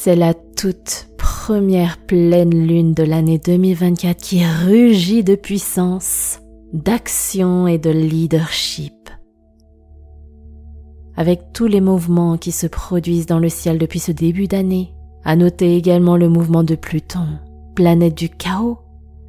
C'est la toute première pleine lune de l'année 2024 qui rugit de puissance, d'action et de leadership. Avec tous les mouvements qui se produisent dans le ciel depuis ce début d'année, à noter également le mouvement de Pluton, planète du chaos,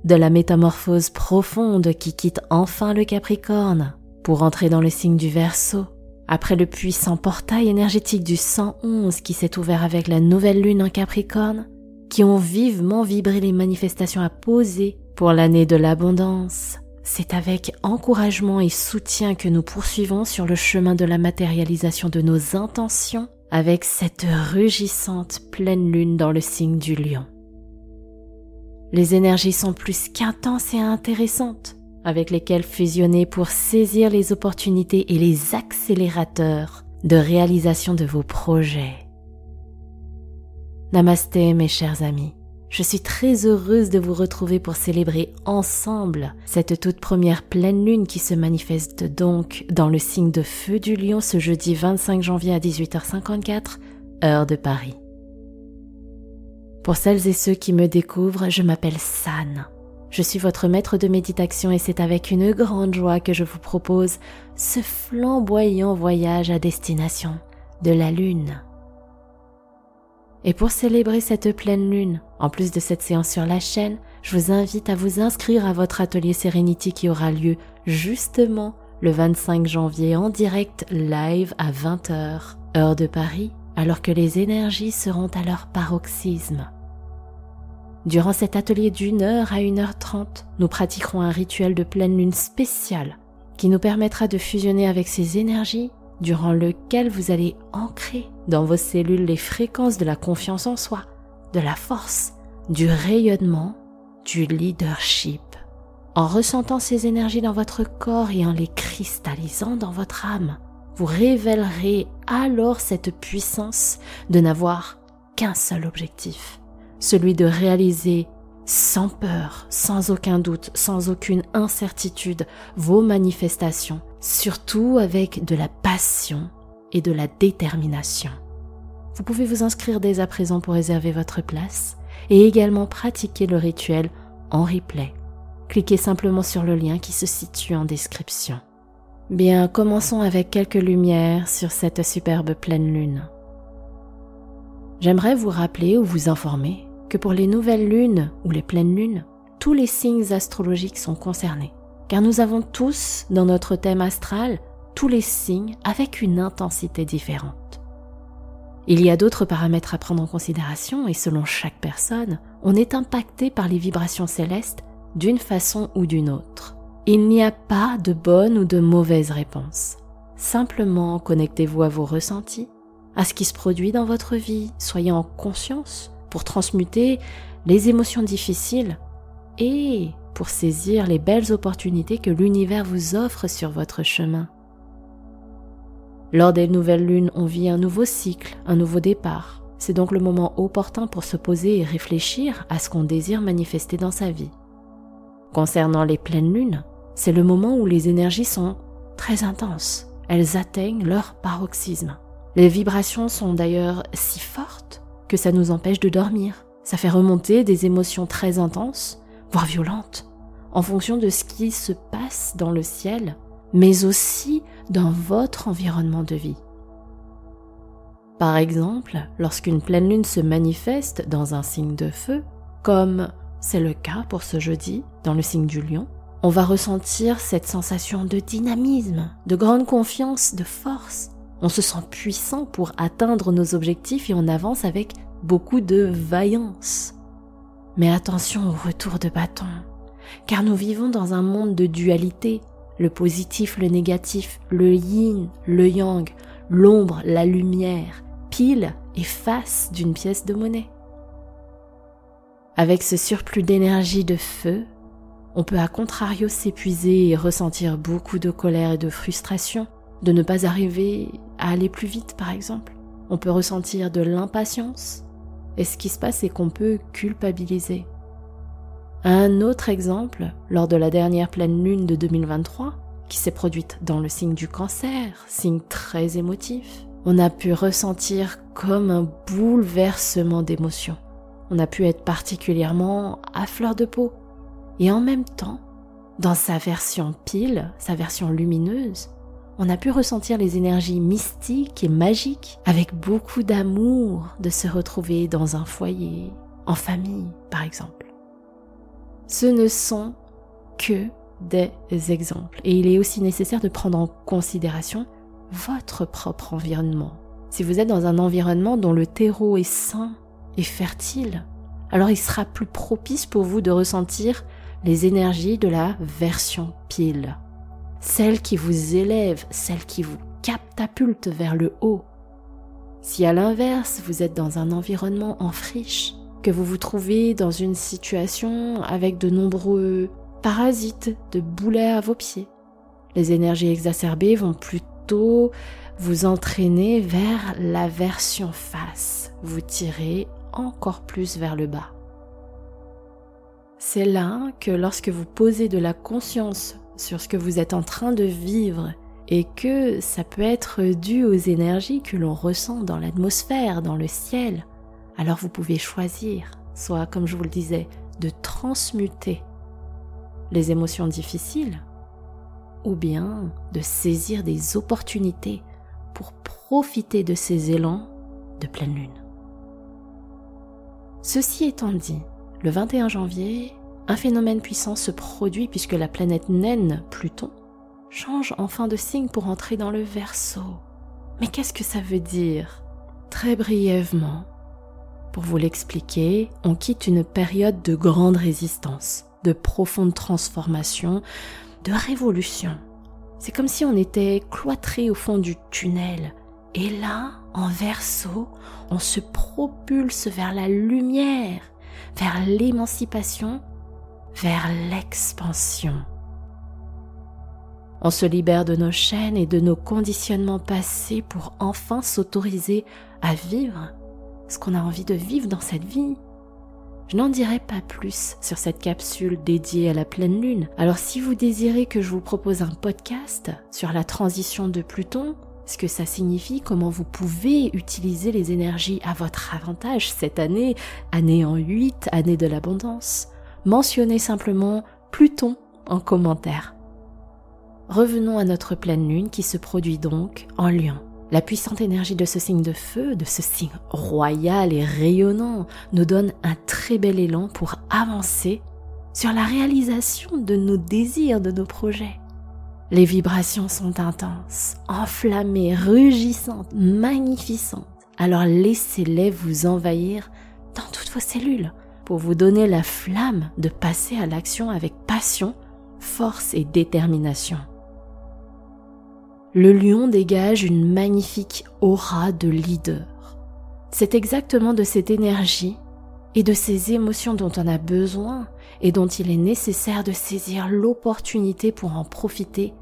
de la métamorphose profonde qui quitte enfin le Capricorne pour entrer dans le signe du Verseau, après le puissant portail énergétique du 111 qui s'est ouvert avec la nouvelle lune en Capricorne, qui ont vivement vibré les manifestations à poser pour l'année de l'abondance. C'est avec encouragement et soutien que nous poursuivons sur le chemin de la matérialisation de nos intentions avec cette rugissante pleine lune dans le signe du lion. Les énergies sont plus qu'intenses et intéressantes, avec lesquelles fusionner pour saisir les opportunités et les accélérateurs de réalisation de vos projets. Namasté mes chers amis. Je suis très heureuse de vous retrouver pour célébrer ensemble cette toute première pleine lune qui se manifeste donc dans le signe de feu du lion ce jeudi 25 janvier à 18h54, heure de Paris. Pour celles et ceux qui me découvrent, je m'appelle San. Je suis votre maître de méditation et c'est avec une grande joie que je vous propose ce flamboyant voyage à destination de la Lune. Et pour célébrer cette pleine lune, en plus de cette séance sur la chaîne, je vous invite à vous inscrire à votre atelier Serenity qui aura lieu justement le 25 janvier en direct live à 20h, heure de Paris, alors que les énergies seront à leur paroxysme. Durant cet atelier d'une heure à une heure trente, nous pratiquerons un rituel de pleine lune spécial qui nous permettra de fusionner avec ces énergies durant lequel vous allez ancrer dans vos cellules les fréquences de la confiance en soi, de la force, du rayonnement, du leadership. En ressentant ces énergies dans votre corps et en les cristallisant dans votre âme, vous révélerez alors cette puissance de n'avoir qu'un seul objectif, celui de réaliser sans peur, sans aucun doute, sans aucune incertitude, vos manifestations, surtout avec de la passion et de la détermination. Vous pouvez vous inscrire dès à présent pour réserver votre place et également pratiquer le rituel en replay. Cliquez simplement sur le lien qui se situe en description. Bien, commençons avec quelques lumières sur cette superbe pleine lune. J'aimerais vous rappeler ou vous informer que pour les nouvelles lunes ou les pleines lunes, tous les signes astrologiques sont concernés, car nous avons tous dans notre thème astral tous les signes avec une intensité différente. Il y a d'autres paramètres à prendre en considération et selon chaque personne, on est impacté par les vibrations célestes d'une façon ou d'une autre. Il n'y a pas de bonne ou de mauvaise réponse. Simplement connectez-vous à vos ressentis, à ce qui se produit dans votre vie, soyez en conscience pour transmuter les émotions difficiles et pour saisir les belles opportunités que l'univers vous offre sur votre chemin. Lors des nouvelles lunes, on vit un nouveau cycle, un nouveau départ. C'est donc le moment opportun pour se poser et réfléchir à ce qu'on désire manifester dans sa vie. Concernant les pleines lunes, c'est le moment où les énergies sont très intenses. Elles atteignent leur paroxysme. Les vibrations sont d'ailleurs si fortes que ça nous empêche de dormir. Ça fait remonter des émotions très intenses, voire violentes, en fonction de ce qui se passe dans le ciel, mais aussi dans votre environnement de vie. Par exemple, lorsqu'une pleine lune se manifeste dans un signe de feu, comme c'est le cas pour ce jeudi dans le signe du lion, on va ressentir cette sensation de dynamisme, de grande confiance, de force, on se sent puissant pour atteindre nos objectifs et on avance avec beaucoup de vaillance. Mais attention au retour de bâton, car nous vivons dans un monde de dualité, le positif, le négatif, le yin, le yang, l'ombre, la lumière, pile et face d'une pièce de monnaie. Avec ce surplus d'énergie de feu, on peut à contrario s'épuiser et ressentir beaucoup de colère et de frustration de ne pas arriver à aller plus vite par exemple. On peut ressentir de l'impatience et ce qui se passe c'est qu'on peut culpabiliser. Un autre exemple, lors de la dernière pleine lune de 2023, qui s'est produite dans le signe du cancer, signe très émotif, on a pu ressentir comme un bouleversement d'émotions. On a pu être particulièrement à fleur de peau. Et en même temps, dans sa version pile, sa version lumineuse, on a pu ressentir les énergies mystiques et magiques avec beaucoup d'amour de se retrouver dans un foyer, en famille par exemple. Ce ne sont que des exemples et il est aussi nécessaire de prendre en considération votre propre environnement. Si vous êtes dans un environnement dont le terreau est sain et fertile, alors il sera plus propice pour vous de ressentir les énergies de la version pile. Celle qui vous élève, celle qui vous catapulte vers le haut. Si à l'inverse, vous êtes dans un environnement en friche, que vous vous trouvez dans une situation avec de nombreux parasites, de boulets à vos pieds, les énergies exacerbées vont plutôt vous entraînez vers la version face, vous tirez encore plus vers le bas. C'est là que lorsque vous posez de la conscience sur ce que vous êtes en train de vivre et que ça peut être dû aux énergies que l'on ressent dans l'atmosphère, dans le ciel, alors vous pouvez choisir, soit comme je vous le disais, de transmuter les émotions difficiles ou bien de saisir des opportunités pour profiter de ces élans de pleine lune. Ceci étant dit, le 21 janvier, un phénomène puissant se produit puisque la planète naine, Pluton, change enfin de signe pour entrer dans le Verseau. Mais qu'est-ce que ça veut dire? Très brièvement, pour vous l'expliquer, on quitte une période de grande résistance, de profonde transformation, de révolution. C'est comme si on était cloîtré au fond du tunnel. Et là, en verso, on se propulse vers la lumière, vers l'émancipation, vers l'expansion. On se libère de nos chaînes et de nos conditionnements passés pour enfin s'autoriser à vivre ce qu'on a envie de vivre dans cette vie. Je n'en dirai pas plus sur cette capsule dédiée à la pleine lune. Alors si vous désirez que je vous propose un podcast sur la transition de Pluton, ce que ça signifie, comment vous pouvez utiliser les énergies à votre avantage cette année, année en 8, année de l'abondance, mentionnez simplement Pluton en commentaire. Revenons à notre pleine lune qui se produit donc en lion. La puissante énergie de ce signe de feu, de ce signe royal et rayonnant, nous donne un très bel élan pour avancer sur la réalisation de nos désirs, de nos projets. Les vibrations sont intenses, enflammées, rugissantes, magnificentes. Alors laissez-les vous envahir dans toutes vos cellules pour vous donner la flamme de passer à l'action avec passion, force et détermination le lion dégage une magnifique aura de leader. C'est exactement de cette énergie et de ces émotions dont on a besoin et dont il est nécessaire de saisir l'opportunité pour en profiter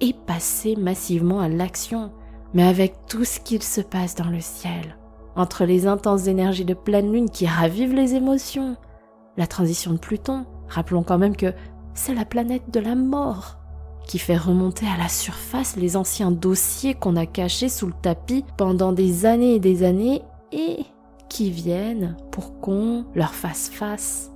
et passer massivement à l'action, mais avec tout ce qu'il se passe dans le ciel, entre les intenses énergies de pleine lune qui ravivent les émotions, la transition de Pluton, rappelons quand même que c'est la planète de la mort, qui fait remonter à la surface les anciens dossiers qu'on a cachés sous le tapis pendant des années et des années et qui viennent pour qu'on leur fasse face.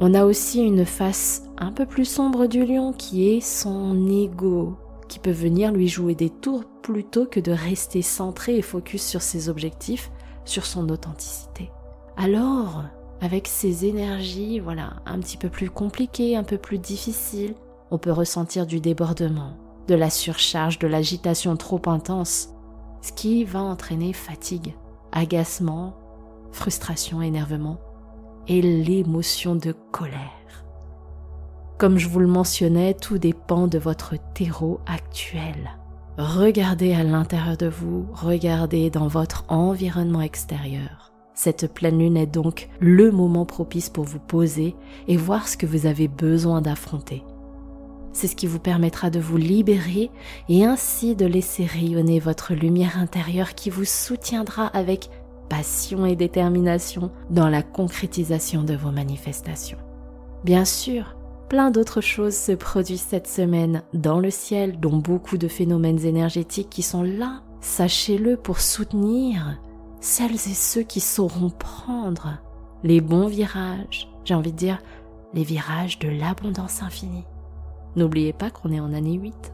On a aussi une face un peu plus sombre du lion qui est son ego, qui peut venir lui jouer des tours plutôt que de rester centré et focus sur ses objectifs, sur son authenticité. Alors, avec ces énergies, voilà, un petit peu plus compliquées, un peu plus difficiles, on peut ressentir du débordement, de la surcharge, de l'agitation trop intense, ce qui va entraîner fatigue, agacement, frustration, énervement et l'émotion de colère. Comme je vous le mentionnais, tout dépend de votre terreau actuel. Regardez à l'intérieur de vous, regardez dans votre environnement extérieur. Cette pleine lune est donc le moment propice pour vous poser et voir ce que vous avez besoin d'affronter c'est ce qui vous permettra de vous libérer et ainsi de laisser rayonner votre lumière intérieure qui vous soutiendra avec passion et détermination dans la concrétisation de vos manifestations. Bien sûr, plein d'autres choses se produisent cette semaine dans le ciel, dont beaucoup de phénomènes énergétiques qui sont là sachez-le pour soutenir celles et ceux qui sauront prendre les bons virages, j'ai envie de dire les virages de l'abondance infinie. N'oubliez pas qu'on est en année 8.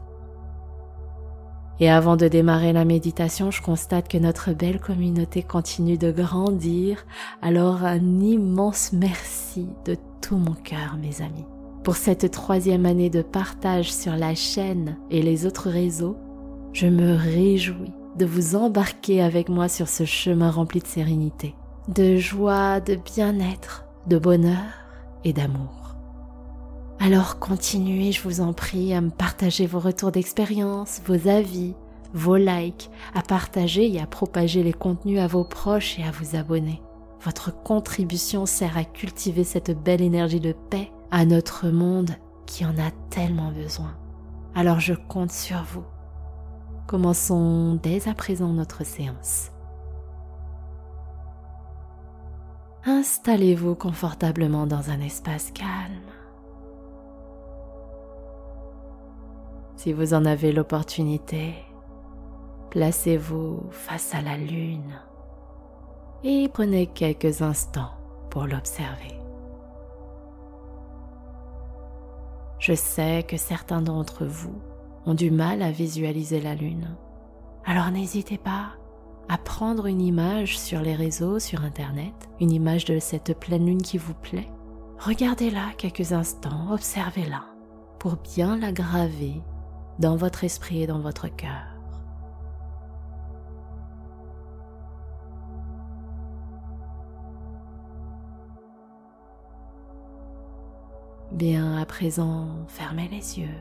Et avant de démarrer la méditation, je constate que notre belle communauté continue de grandir. Alors un immense merci de tout mon cœur, mes amis. Pour cette troisième année de partage sur la chaîne et les autres réseaux, je me réjouis de vous embarquer avec moi sur ce chemin rempli de sérénité, de joie, de bien-être, de bonheur et d'amour. Alors continuez, je vous en prie, à me partager vos retours d'expérience, vos avis, vos likes, à partager et à propager les contenus à vos proches et à vous abonner. Votre contribution sert à cultiver cette belle énergie de paix à notre monde qui en a tellement besoin. Alors je compte sur vous. Commençons dès à présent notre séance. Installez-vous confortablement dans un espace calme. Si vous en avez l'opportunité, placez-vous face à la lune et prenez quelques instants pour l'observer. Je sais que certains d'entre vous ont du mal à visualiser la lune. Alors n'hésitez pas à prendre une image sur les réseaux, sur Internet, une image de cette pleine lune qui vous plaît. Regardez-la quelques instants, observez-la pour bien la graver dans votre esprit et dans votre cœur. Bien, à présent, fermez les yeux.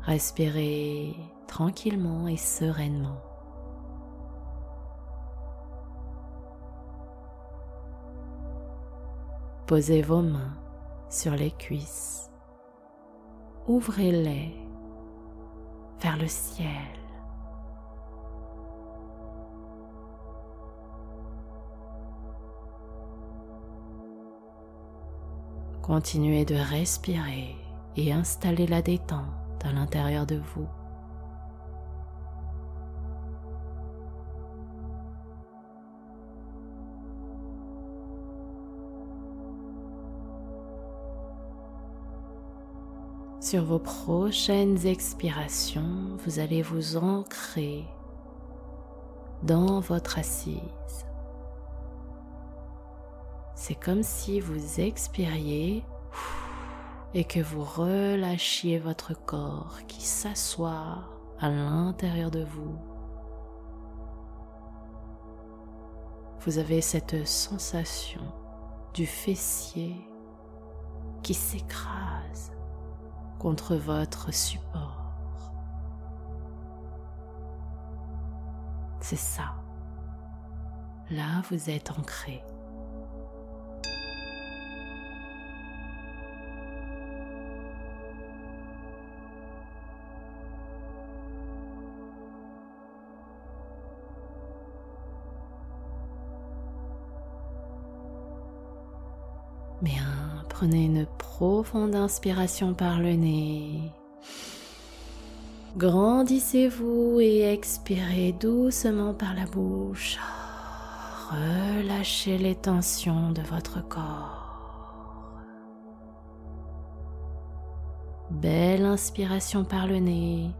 Respirez tranquillement et sereinement. Posez vos mains sur les cuisses. Ouvrez-les vers le ciel. Continuez de respirer et installer la détente à l'intérieur de vous. Sur vos prochaines expirations, vous allez vous ancrer dans votre assise. C'est comme si vous expiriez et que vous relâchiez votre corps qui s'assoit à l'intérieur de vous. Vous avez cette sensation du fessier qui s'écrase contre votre support. C'est ça. Là, vous êtes ancré. Bien, prenez une profonde inspiration par le nez. Grandissez-vous et expirez doucement par la bouche. Relâchez les tensions de votre corps. Belle inspiration par le nez.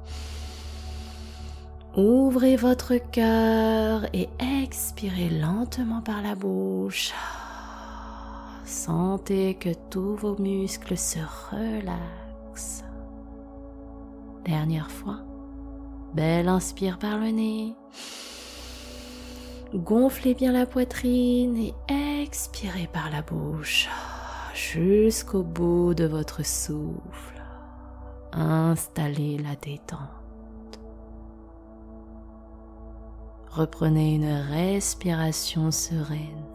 Ouvrez votre cœur et expirez lentement par la bouche. Sentez que tous vos muscles se relaxent. Dernière fois. Belle inspire par le nez. Gonflez bien la poitrine et expirez par la bouche jusqu'au bout de votre souffle. Installez la détente. Reprenez une respiration sereine.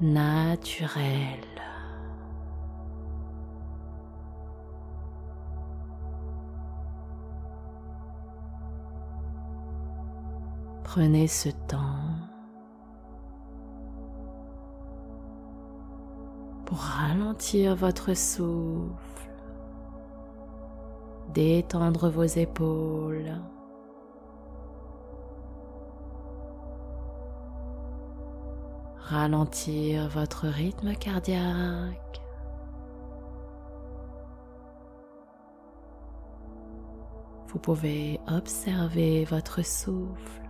Naturel. Prenez ce temps pour pour ralentir votre souffle, détendre vos épaules. Ralentir votre rythme cardiaque. Vous pouvez observer votre souffle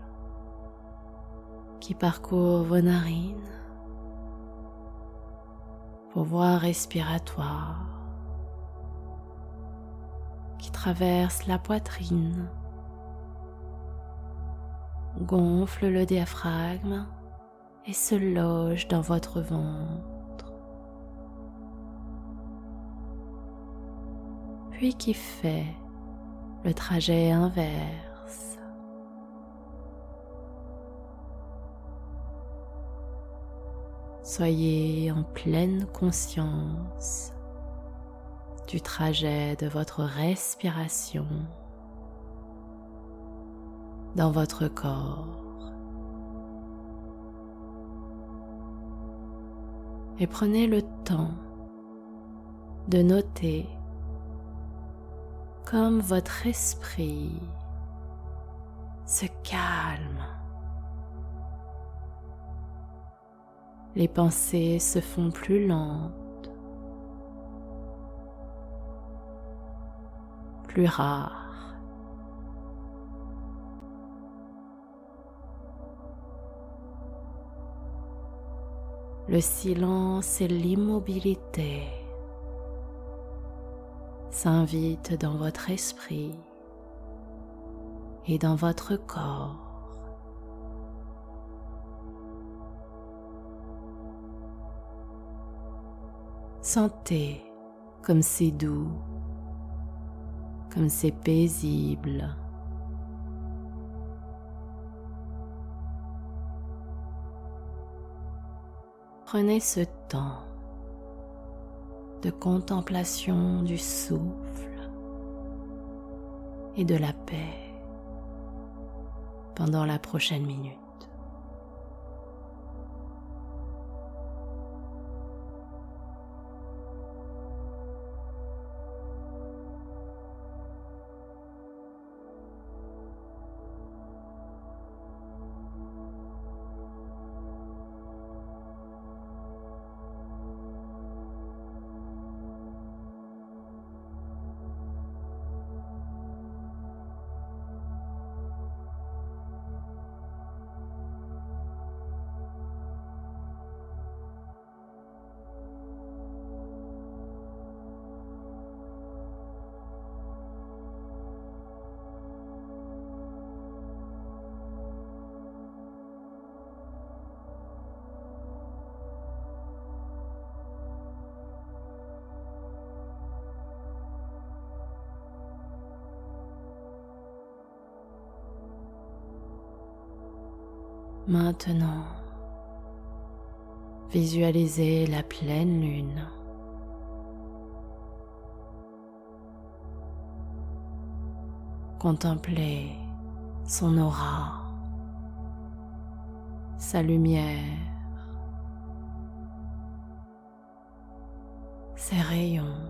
qui parcourt vos narines, vos voies respiratoires qui traversent la poitrine, gonfle le diaphragme et se loge dans votre ventre, puis qui fait le trajet inverse. Soyez en pleine conscience du trajet de votre respiration dans votre corps. Et prenez le temps de noter comme votre esprit se calme. Les pensées se font plus lentes, plus rares. Le silence et l'immobilité s'invite dans votre esprit et dans votre corps. Sentez comme c'est doux, comme c'est paisible. Prenez ce temps de contemplation du souffle et de la paix pendant la prochaine minute. Maintenant, visualisez la pleine lune. Contemplez son aura, sa lumière, ses rayons.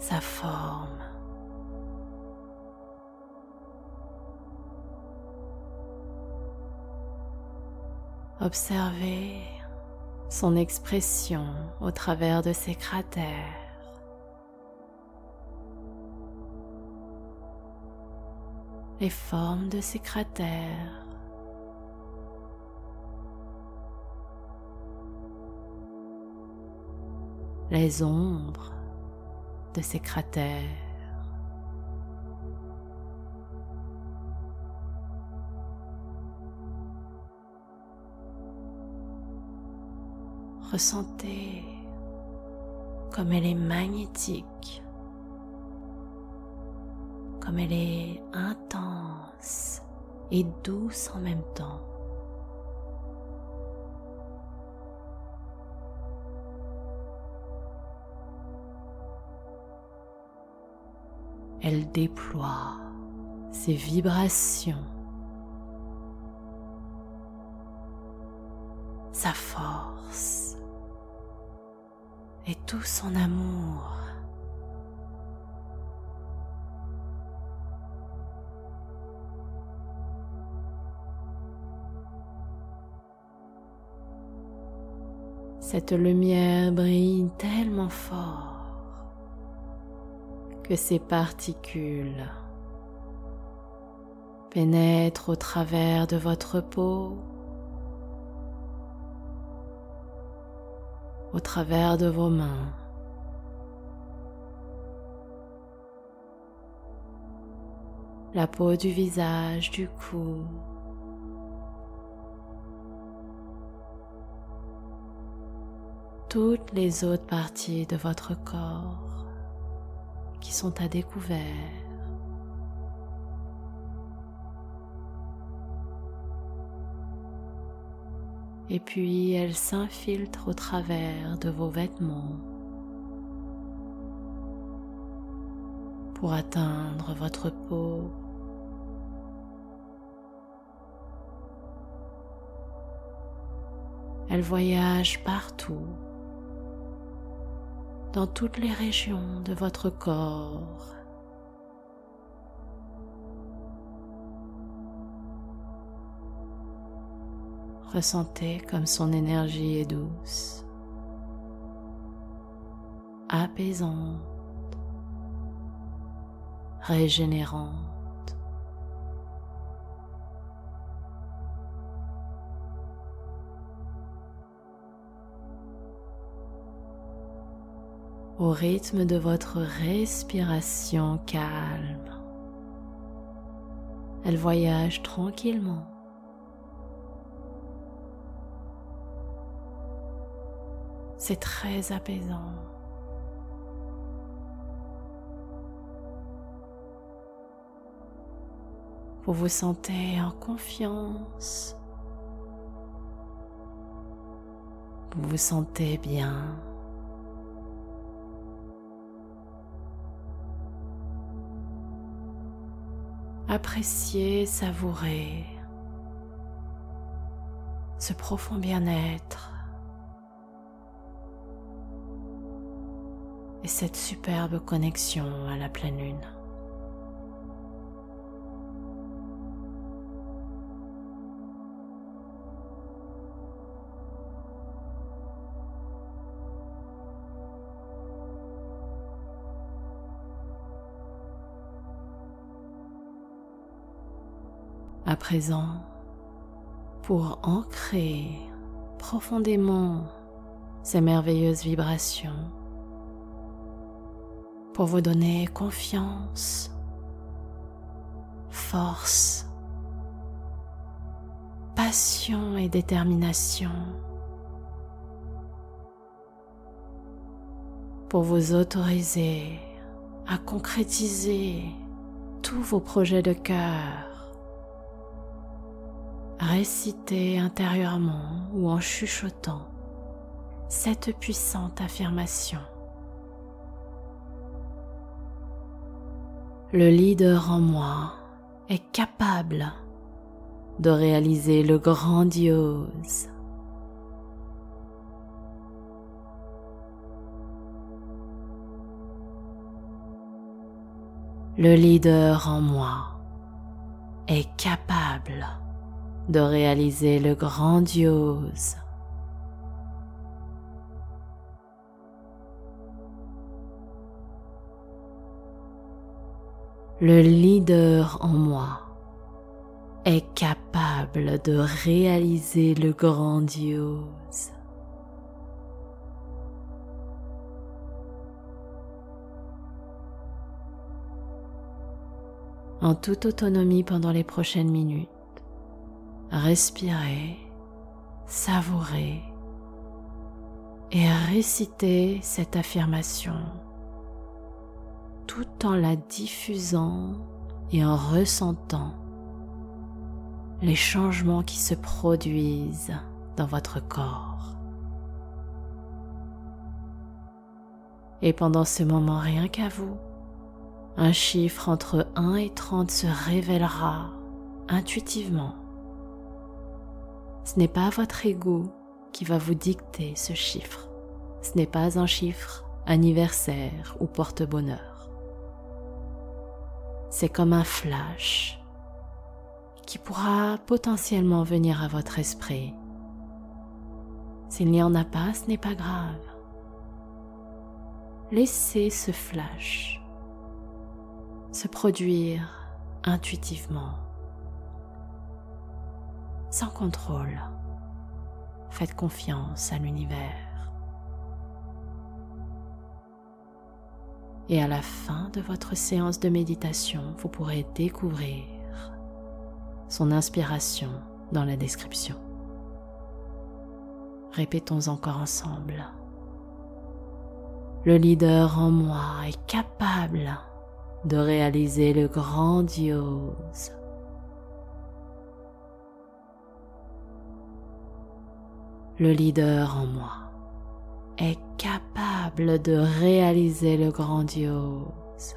sa forme. Observez son expression au travers de ses cratères. Les formes de ces cratères. Les ombres de ces cratères. Ressentez comme elle est magnétique, comme elle est intense et douce en même temps. Elle déploie ses vibrations sa force et tout son amour. Cette lumière brille tellement fort que ces particules pénètrent au travers de votre peau, au travers de vos mains. La peau du visage, du cou, toutes les autres parties de votre corps qui sont à découvert. Et puis elles s'infiltrent au travers de vos vêtements pour atteindre votre peau. Elles voyagent partout dans toutes les régions de votre corps. Ressentez comme son énergie est douce, apaisante, régénérante. au rythme de votre respiration calme. Elle voyage tranquillement. C'est très apaisant. Vous vous sentez en confiance. Vous vous sentez bien. apprécier, savourer ce profond bien-être et cette superbe connexion à la pleine lune. À présent, pour ancrer profondément ces merveilleuses vibrations, pour vous donner confiance, force, passion et détermination, pour vous autoriser à concrétiser tous vos projets de cœur récitez intérieurement ou en chuchotant cette puissante affirmation. Le leader en moi est capable de réaliser le grandiose. Le leader en moi est capable de réaliser le grandiose. Le leader en moi est capable de réaliser le grandiose. En toute autonomie pendant les prochaines minutes, respirez, savourez et récitez cette affirmation tout en la diffusant et en ressentant les changements qui se produisent dans votre corps. Et pendant ce moment, rien qu'à vous, un chiffre entre 1 et 30 se révélera intuitivement ce n'est pas votre ego qui va vous dicter ce chiffre. Ce n'est pas un chiffre anniversaire ou porte-bonheur. C'est comme un flash qui pourra potentiellement venir à votre esprit. S'il n'y en a pas, ce n'est pas grave. Laissez ce flash se produire intuitivement, sans contrôle. Faites confiance à l'univers. Et à la fin de votre séance de méditation, vous pourrez découvrir son inspiration dans la description. Répétons encore ensemble. Le leader en moi est capable de réaliser le grandiose. Le leader en moi est capable de réaliser le grandiose.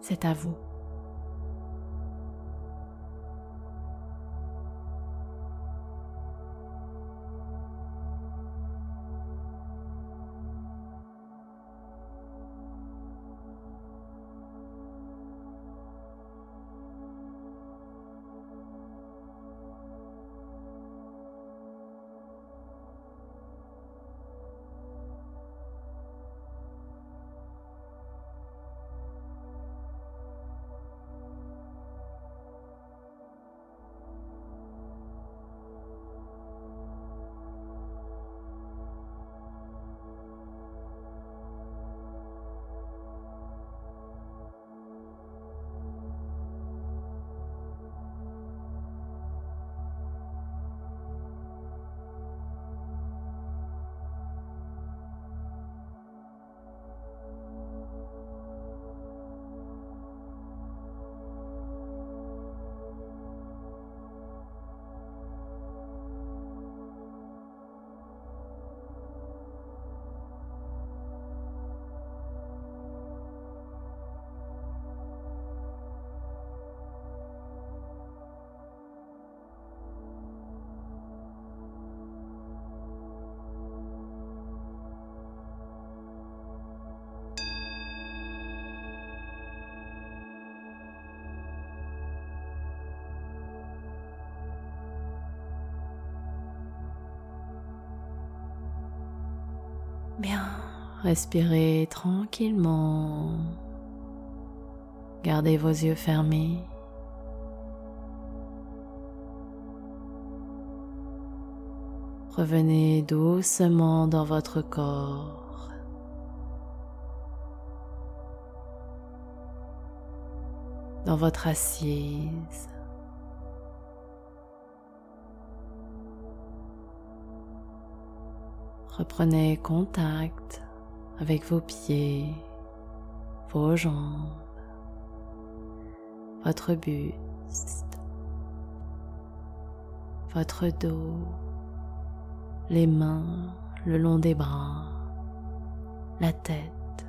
C'est à vous. Bien, respirez tranquillement. Gardez vos yeux fermés. Revenez doucement dans votre corps. Dans votre assise. Reprenez contact avec vos pieds, vos jambes, votre buste, votre dos, les mains le long des bras, la tête.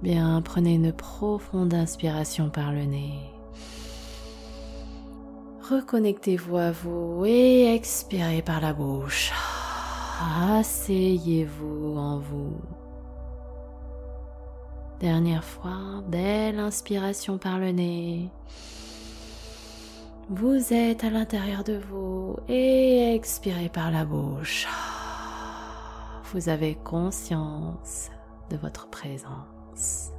Bien, prenez une profonde inspiration par le nez. Reconnectez-vous à vous et expirez par la bouche. Asseyez-vous en vous. Dernière fois, belle inspiration par le nez. Vous êtes à l'intérieur de vous et expirez par la bouche. Vous avez conscience de votre présence.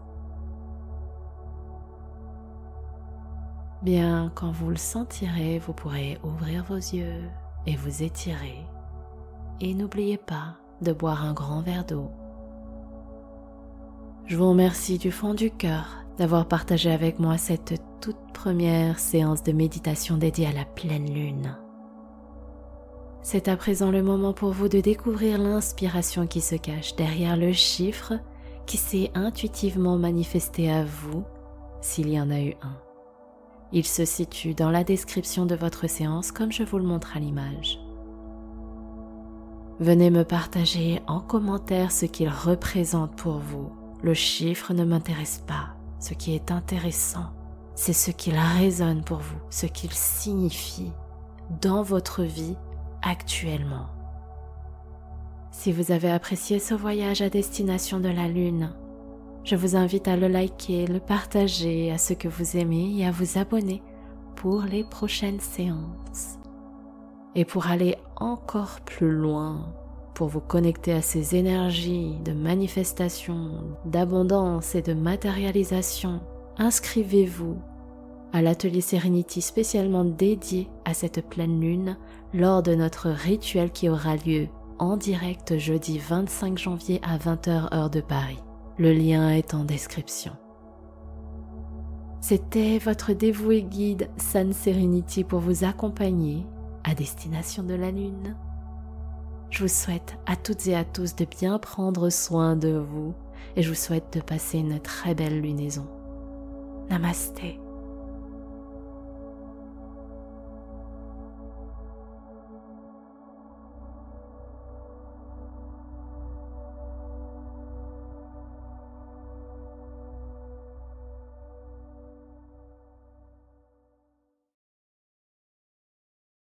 Bien, quand vous le sentirez, vous pourrez ouvrir vos yeux et vous étirer. Et n'oubliez pas de boire un grand verre d'eau. Je vous remercie du fond du cœur d'avoir partagé avec moi cette toute première séance de méditation dédiée à la pleine lune. C'est à présent le moment pour vous de découvrir l'inspiration qui se cache derrière le chiffre qui s'est intuitivement manifesté à vous s'il y en a eu un. Il se situe dans la description de votre séance comme je vous le montre à l'image. Venez me partager en commentaire ce qu'il représente pour vous. Le chiffre ne m'intéresse pas. Ce qui est intéressant, c'est ce qu'il résonne pour vous, ce qu'il signifie dans votre vie actuellement. Si vous avez apprécié ce voyage à destination de la Lune, je vous invite à le liker, le partager à ceux que vous aimez et à vous abonner pour les prochaines séances. Et pour aller encore plus loin, pour vous connecter à ces énergies de manifestation, d'abondance et de matérialisation, inscrivez-vous à l'atelier Serenity spécialement dédié à cette pleine lune lors de notre rituel qui aura lieu en direct jeudi 25 janvier à 20h heure de Paris. Le lien est en description. C'était votre dévoué guide Sun Serenity pour vous accompagner à destination de la Lune. Je vous souhaite à toutes et à tous de bien prendre soin de vous et je vous souhaite de passer une très belle lunaison. Namasté.